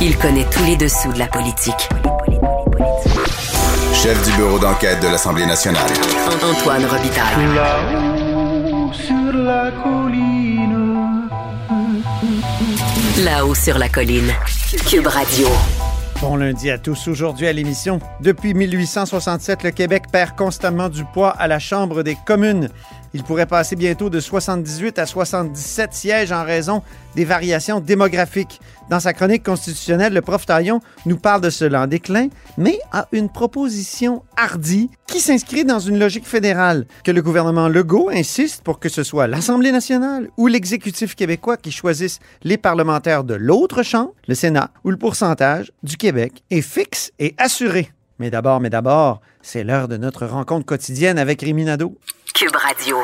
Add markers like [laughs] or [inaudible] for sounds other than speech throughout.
Il connaît tous les dessous de la politique. Chef du bureau d'enquête de l'Assemblée nationale. Antoine Robitaille. Là-haut sur la colline. Là-haut sur la colline. Cube Radio. Bon lundi à tous. Aujourd'hui à l'émission. Depuis 1867, le Québec perd constamment du poids à la Chambre des communes. Il pourrait passer bientôt de 78 à 77 sièges en raison des variations démographiques. Dans sa chronique constitutionnelle, le prof Taillon nous parle de cela en déclin, mais a une proposition hardie qui s'inscrit dans une logique fédérale, que le gouvernement Legault insiste pour que ce soit l'Assemblée nationale ou l'exécutif québécois qui choisissent les parlementaires de l'autre chambre, le Sénat, où le pourcentage du Québec est fixe et assuré. Mais d'abord, mais d'abord, c'est l'heure de notre rencontre quotidienne avec Rémi Nadeau. Cube Radio.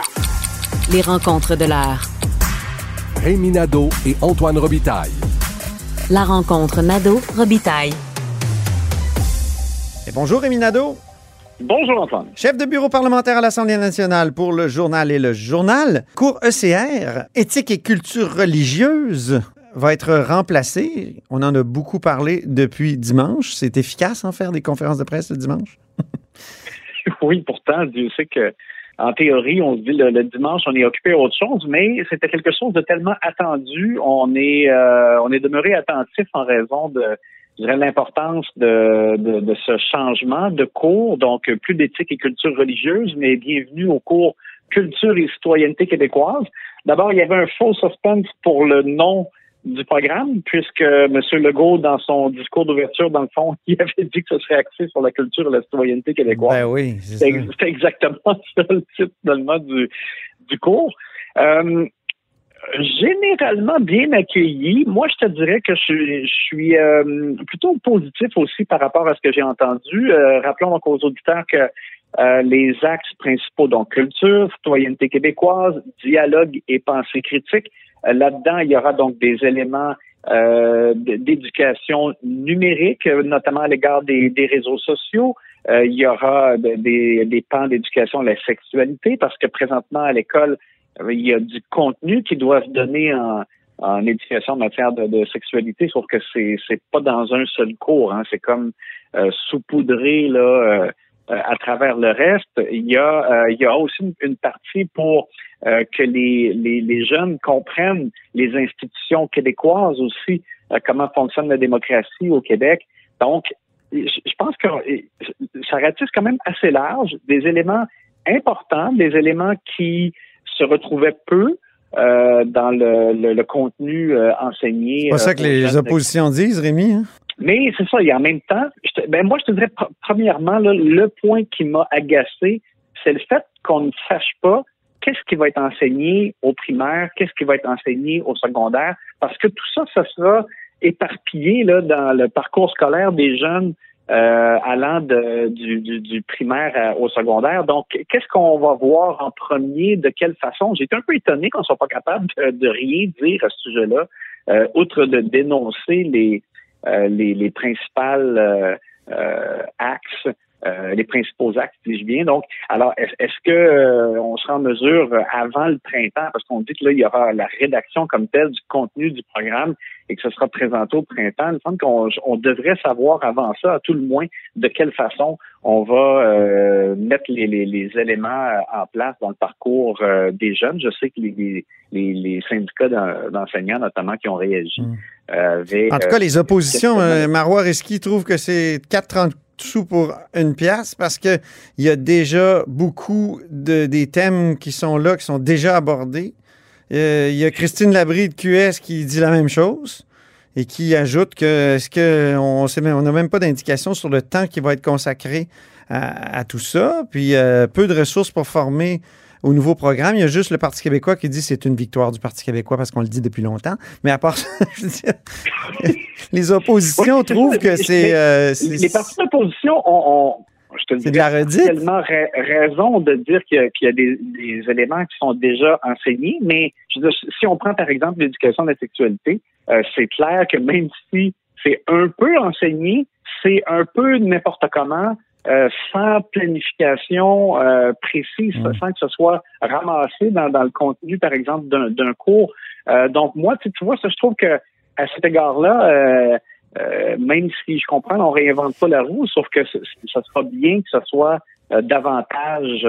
Les rencontres de l'heure. Rémi Nadeau et Antoine Robitaille. La rencontre Nadeau-Robitaille. Et bonjour Rémi Nadeau. Bonjour Antoine. Chef de bureau parlementaire à l'Assemblée nationale pour le journal et le journal. Cours ECR, éthique et culture religieuse va être remplacé. On en a beaucoup parlé depuis dimanche. C'est efficace en faire des conférences de presse le dimanche? [laughs] oui, pourtant, Dieu sait que en théorie, on se dit le, dimanche, on est occupé à autre chose, mais c'était quelque chose de tellement attendu. On est, euh, on est demeuré attentif en raison de, l'importance de, de, de, ce changement de cours. Donc, plus d'éthique et culture religieuse, mais bienvenue au cours culture et citoyenneté québécoise. D'abord, il y avait un faux suspense pour le nom du programme, puisque M. Legault, dans son discours d'ouverture, dans le fond, [laughs] il avait dit que ce serait axé sur la culture et la citoyenneté québécoise. Ben oui, c'est exactement [laughs] ça le titre finalement du, du cours. Euh, généralement bien accueilli. Moi, je te dirais que je, suis euh, plutôt positif aussi par rapport à ce que j'ai entendu. Euh, rappelons donc aux auditeurs que les axes principaux, donc culture, citoyenneté québécoise, dialogue et pensée critique, là-dedans, il y aura donc des éléments euh, d'éducation numérique, notamment à l'égard des, réseaux sociaux. Euh, il y aura des, des pans d'éducation à la sexualité, parce que présentement, à l'école, il y a du contenu qui doit se donner en, en éducation en matière de, sexualité, sauf que c'est c'est pas dans un seul cours. Hein. C'est comme euh, saupoudré là euh, à travers le reste, il y a, euh, il y a aussi une, partie pour euh, que les, les, les, jeunes comprennent les institutions québécoises aussi, comment fonctionne la démocratie au Québec. Donc, je pense que ça ratisse quand même assez large, des éléments importants, des éléments qui se retrouvaient peu dans le, le, contenu enseigné. C'est pas ça que les oppositions disent, Rémi. Hein? Mais c'est ça, et en même temps, ben moi, je te dirais, premièrement, le point qui m'a agacé, c'est le fait qu'on ne sache pas qu'est-ce qui va être enseigné au primaire, qu'est-ce qui va être enseigné au secondaire, parce que tout ça, ça sera éparpillé là, dans le parcours scolaire des jeunes euh, allant de, du, du, primaire au secondaire. Donc, qu'est-ce qu'on va voir en premier, de quelle façon? Été un peu étonné qu'on soit pas capable de, rien dire à ce sujet-là, euh, outre de dénoncer les, euh, les, les, principales euh, euh, les principaux axes, si je bien. Donc, alors, est-ce que on sera en mesure avant le printemps, parce qu'on dit que là, il y aura la rédaction comme telle du contenu du programme et que ce sera présenté au printemps. Il me semble qu'on on devrait savoir avant ça, à tout le moins, de quelle façon on va mettre les, les, les, éléments en place dans le parcours des jeunes. Je sais que les, les syndicats d'enseignants, notamment, qui ont réagi. Mmh. Euh, en tout cas, les oppositions, euh, Marois Risky trouve que c'est 4,30 sous pour une pièce parce qu'il y a déjà beaucoup de, des thèmes qui sont là, qui sont déjà abordés. Euh, il y a Christine Labrie de QS qui dit la même chose et qui ajoute que est-ce qu'on on n'a même pas d'indication sur le temps qui va être consacré à, à tout ça, puis peu de ressources pour former au nouveau programme. Il y a juste le Parti québécois qui dit que c'est une victoire du Parti québécois parce qu'on le dit depuis longtemps. Mais à part ça, [laughs] je veux dire, [laughs] les oppositions trouvent que c'est... Euh, les partis d'opposition ont, je te dis, tellement raison de dire qu'il y a, des, éléments qui sont déjà enseignés, mais je veux dire, si on prend par exemple l'éducation de la sexualité, euh, c'est clair que même si c'est un peu enseigné, c'est un peu n'importe comment, euh, sans planification euh, précise, mm. sans que ce soit ramassé dans, dans le contenu, par exemple, d'un cours. Euh, donc, moi, tu, vois, ça, je trouve que à cet égard-là, euh, même si je comprends, on réinvente pas la roue, sauf que ce, ça sera bien que ce soit euh, davantage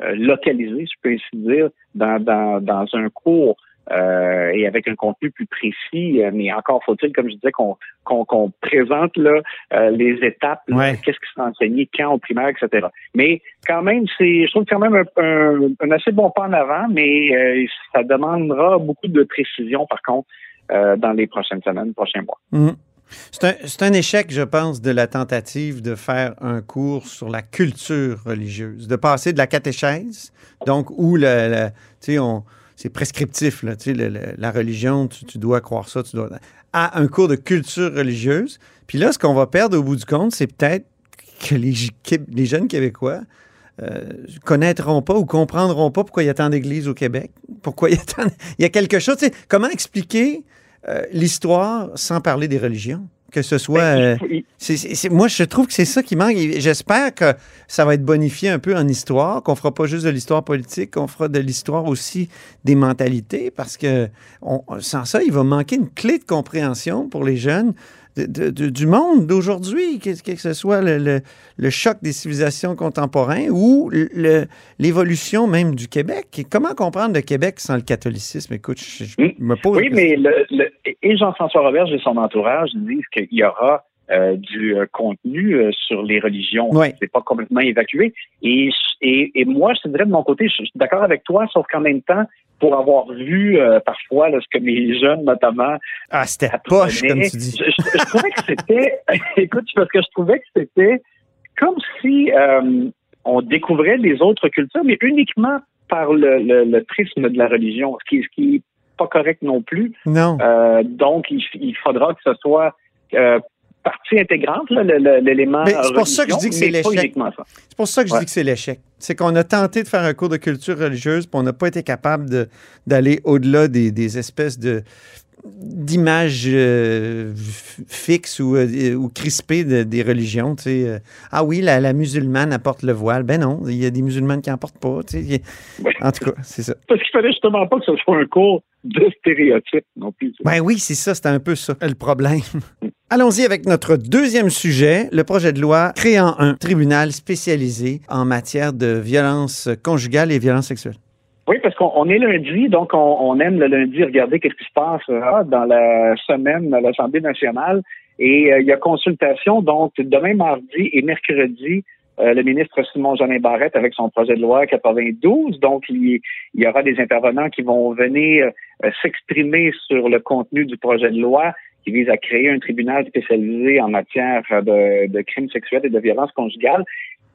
localisé, je peux ainsi dire, dans, dans, dans un cours euh, et avec un contenu plus précis. Euh, mais encore faut-il, comme je disais, qu'on qu'on présente là euh, les étapes, qu'est-ce qui sera enseigné, quand au primaire, etc. Mais quand même, c'est, je trouve quand même un, un, assez bon pas en avant, mais ça demandera beaucoup de précision, par contre, dans les prochaines semaines, prochains mois. Mmh. C'est un, un, échec, je pense, de la tentative de faire un cours sur la culture religieuse, de passer de la catéchèse, donc où le, le tu sais, on, c'est prescriptif. La religion, tu, dois croire ça, tu dois. à un cours de culture religieuse. Puis là, ce qu'on va perdre au bout du compte, c'est peut-être que les, jeunes Québécois euh, connaîtront pas ou comprendront pas pourquoi il y a tant d'églises au Québec. Pourquoi il y a tant. Il y a quelque chose. Comment expliquer euh, l'histoire sans parler des religions? Que ce soit. Ben, euh, moi, je trouve que c'est ça qui manque. J'espère que ça va être bonifié un peu en histoire, qu'on fera pas juste de l'histoire politique, qu'on fera de l'histoire aussi des mentalités, parce que sans ça, il va manquer une clé de compréhension pour les jeunes du monde d'aujourd'hui, que, que, ce soit le, choc des civilisations contemporaines ou l'évolution même du Québec. Comment comprendre le Québec sans le catholicisme? Écoute, je, me pose. Oui, mais et Jean-François Robert et son entourage disent qu'il y aura euh, du euh, contenu euh, sur les religions. C'est pas complètement évacué. Et, et, moi, je te dirais de mon côté, je suis d'accord avec toi, sauf qu'en même temps, pour avoir vu parfois ce que mes jeunes, notamment, ah, c'était poche, comme tu dis. Je, trouvais que c'était, [laughs] écoute, parce que je trouvais que c'était comme si on découvrait les autres cultures, mais uniquement par le, le, prisme de la religion, ce qui, ce qui est pas correct non plus. Non. donc, il, il, faudra que ce soit partie intégrante, l'élément. C'est pour ça que je dis que c'est l'échec. C'est pour ça que je dis que c'est l'échec. C'est qu'on a tenté de faire un cours de culture religieuse, puis on n'a pas été capable d'aller au-delà des, des, espèces de d'images euh, fixes ou, euh, ou crispées des religions. Tu sais. Euh, ah oui, la, musulmane apporte le voile. Ben non, il y a des musulmanes qui n'en portent pas. Tu sais. En tout cas, c'est ça. Parce qu'il fallait justement pas que ce soit un cours de stéréotypes non plus. Ben oui, c'est ça, c'était un peu ça le problème. [laughs] Allons-y avec notre deuxième sujet, le projet de loi créant un tribunal spécialisé en matière de violence conjugale et violence sexuelle. Oui, parce qu'on est lundi, donc on, aime le lundi regarder qu'est-ce qui se passe euh, dans la semaine à l'Assemblée nationale. Et euh, il y a consultation, donc demain mardi et mercredi, euh, le ministre Simon Jeanin Barrette avec son projet de loi 92. Donc, il, y aura des intervenants qui vont venir s'exprimer sur le contenu du projet de loi qui vise à créer un tribunal spécialisé en matière de, de crimes sexuels et de violences conjugales.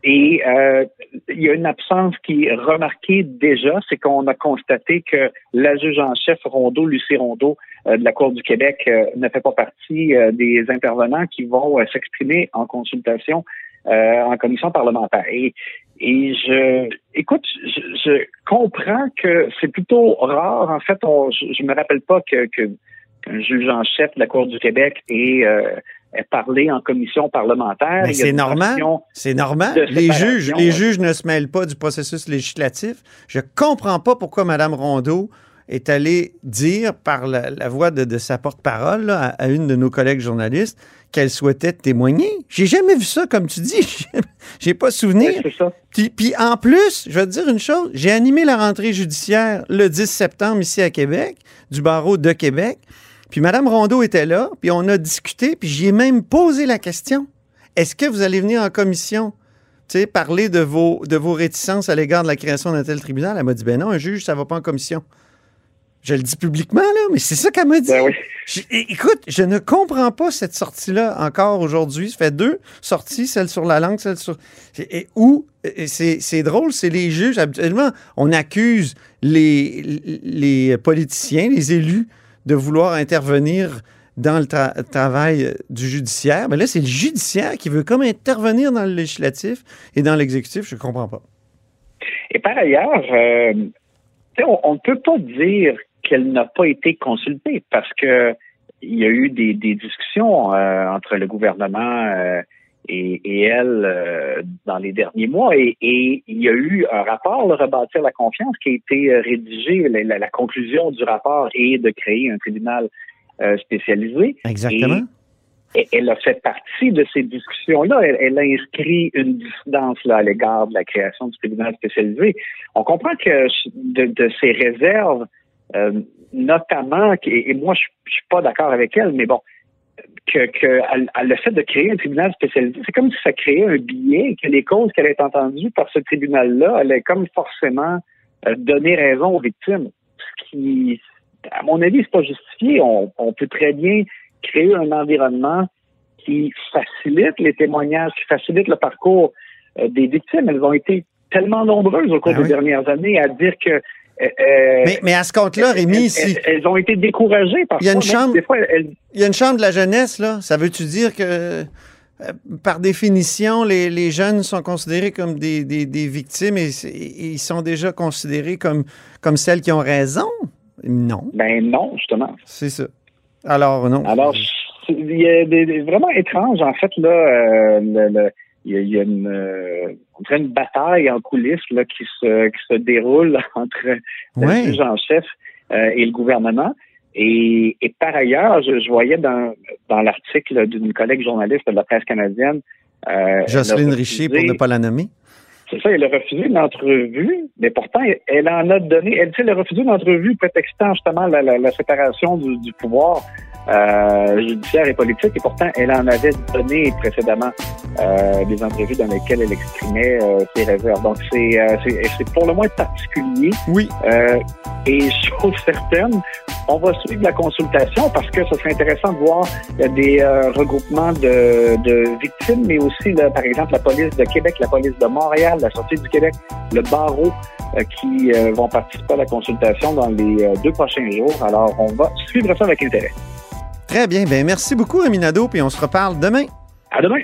Et euh, il y a une absence qui est remarquée déjà, c'est qu'on a constaté que la juge en chef Rondeau, Lucie Rondeau, euh, de la Cour du Québec, euh, ne fait pas partie des intervenants qui vont s'exprimer en consultation en commission parlementaire. Et, et je, écoute, je, comprends que c'est plutôt rare. En fait, je, ne me rappelle pas que, que qu'un juge en chef de la Cour du Québec ait parler en commission parlementaire. C'est normal. C'est normal. Les juges, les juges ne se mêlent pas du processus législatif. Je comprends pas pourquoi Mme Rondeau est allée dire par la, voix de, sa porte-parole à, une de nos collègues journalistes qu'elle souhaitait témoigner. J'ai jamais vu ça, comme tu dis. [laughs] J'ai pas souvenir. Puis, puis, en plus, je vais te dire une chose. J'ai animé la rentrée judiciaire le 10 septembre ici à Québec, du barreau de Québec. Puis Mme Rondeau était là, puis on a discuté, puis j'y ai même posé la question. Est-ce que vous allez venir en commission tu sais, parler de vos, de vos réticences à l'égard de la création d'un tel tribunal? Elle m'a dit, ben non, un juge, ça va pas en commission. Je le dis publiquement, là, mais c'est ça qu'elle m'a dit. Ben écoute, je ne comprends pas cette sortie-là encore aujourd'hui. Ça fait deux sorties, celle sur la langue, celle sur. Et, où c'est drôle, c'est les juges. Habituellement, on accuse les, les politiciens, les élus de vouloir intervenir dans le travail du judiciaire. Mais là, c'est le judiciaire qui veut comme intervenir dans le législatif et dans l'exécutif. Je ne comprends pas. Et par ailleurs, euh, on ne peut pas dire qu'elle n'a pas été consultée parce que il y a eu des, discussions euh, entre le gouvernement euh, et, elle euh, dans les derniers mois. Et, il y a eu un rapport, le Rebâtir la confiance, qui a été euh, rédigé. La, conclusion du rapport est de créer un tribunal euh, spécialisé. Exactement. elle a fait partie de ces discussions-là. Elle, a inscrit une dissidence là, à l'égard de la création du tribunal spécialisé. On comprend que de, ces réserves, euh, notamment, et, moi je, je suis pas d'accord avec elle, mais bon, que, que le fait de créer un tribunal spécialisé, c'est comme si ça créait un billet que les causes qu'elle est entendues par ce tribunal-là allaient comme forcément euh, donner raison aux victimes. Ce qui, à mon avis, c'est pas justifié. On, on peut très bien créer un environnement qui facilite les témoignages, qui facilite le parcours euh, des victimes. Elles ont été tellement nombreuses au cours ben des dernières années à dire que euh, euh, mais, à ce compte-là, Rémi, si... elles, ont été découragées par il y a une chambre, Il y a une chambre de la jeunesse, là. Ça veut-tu dire que, par définition, les, jeunes sont considérés comme des, victimes et, ils sont déjà considérés comme, comme celles qui ont raison? Non. Ben non, justement. C'est ça. Alors, non. Alors, il y a des, vraiment étrange, en fait, là, euh, il y a, une, euh, une bataille en coulisses là, qui, se, qui se déroule [laughs] entre le juge en chef euh, et le gouvernement. Et, et par ailleurs, je, je voyais dans, dans l'article d'une collègue journaliste de la presse canadienne. Euh, Jocelyne Richer, pour ne pas la nommer. C'est ça, elle a refusé une entrevue, mais pourtant, elle en a donné. Elle, elle a refusé une entrevue prétextant justement la, la, la séparation du, du pouvoir euh, judiciaire et politique, et pourtant, elle en avait donné précédemment euh, des entrevues dans lesquelles elle exprimait euh, ses réserves. Donc, c'est, euh, c'est, pour le moins particulier. Oui. Euh, et [laughs] chose certaine, on va suivre la consultation parce que ce serait intéressant de voir des regroupements de, de, victimes, mais aussi, par exemple, la police de Québec, la police de Montréal, la sortie du Québec, le barreau qui vont participer à la consultation dans les deux prochains jours. Alors, on va suivre ça avec intérêt. Très bien. Ben, merci beaucoup, Aminado, puis on se reparle demain. À demain.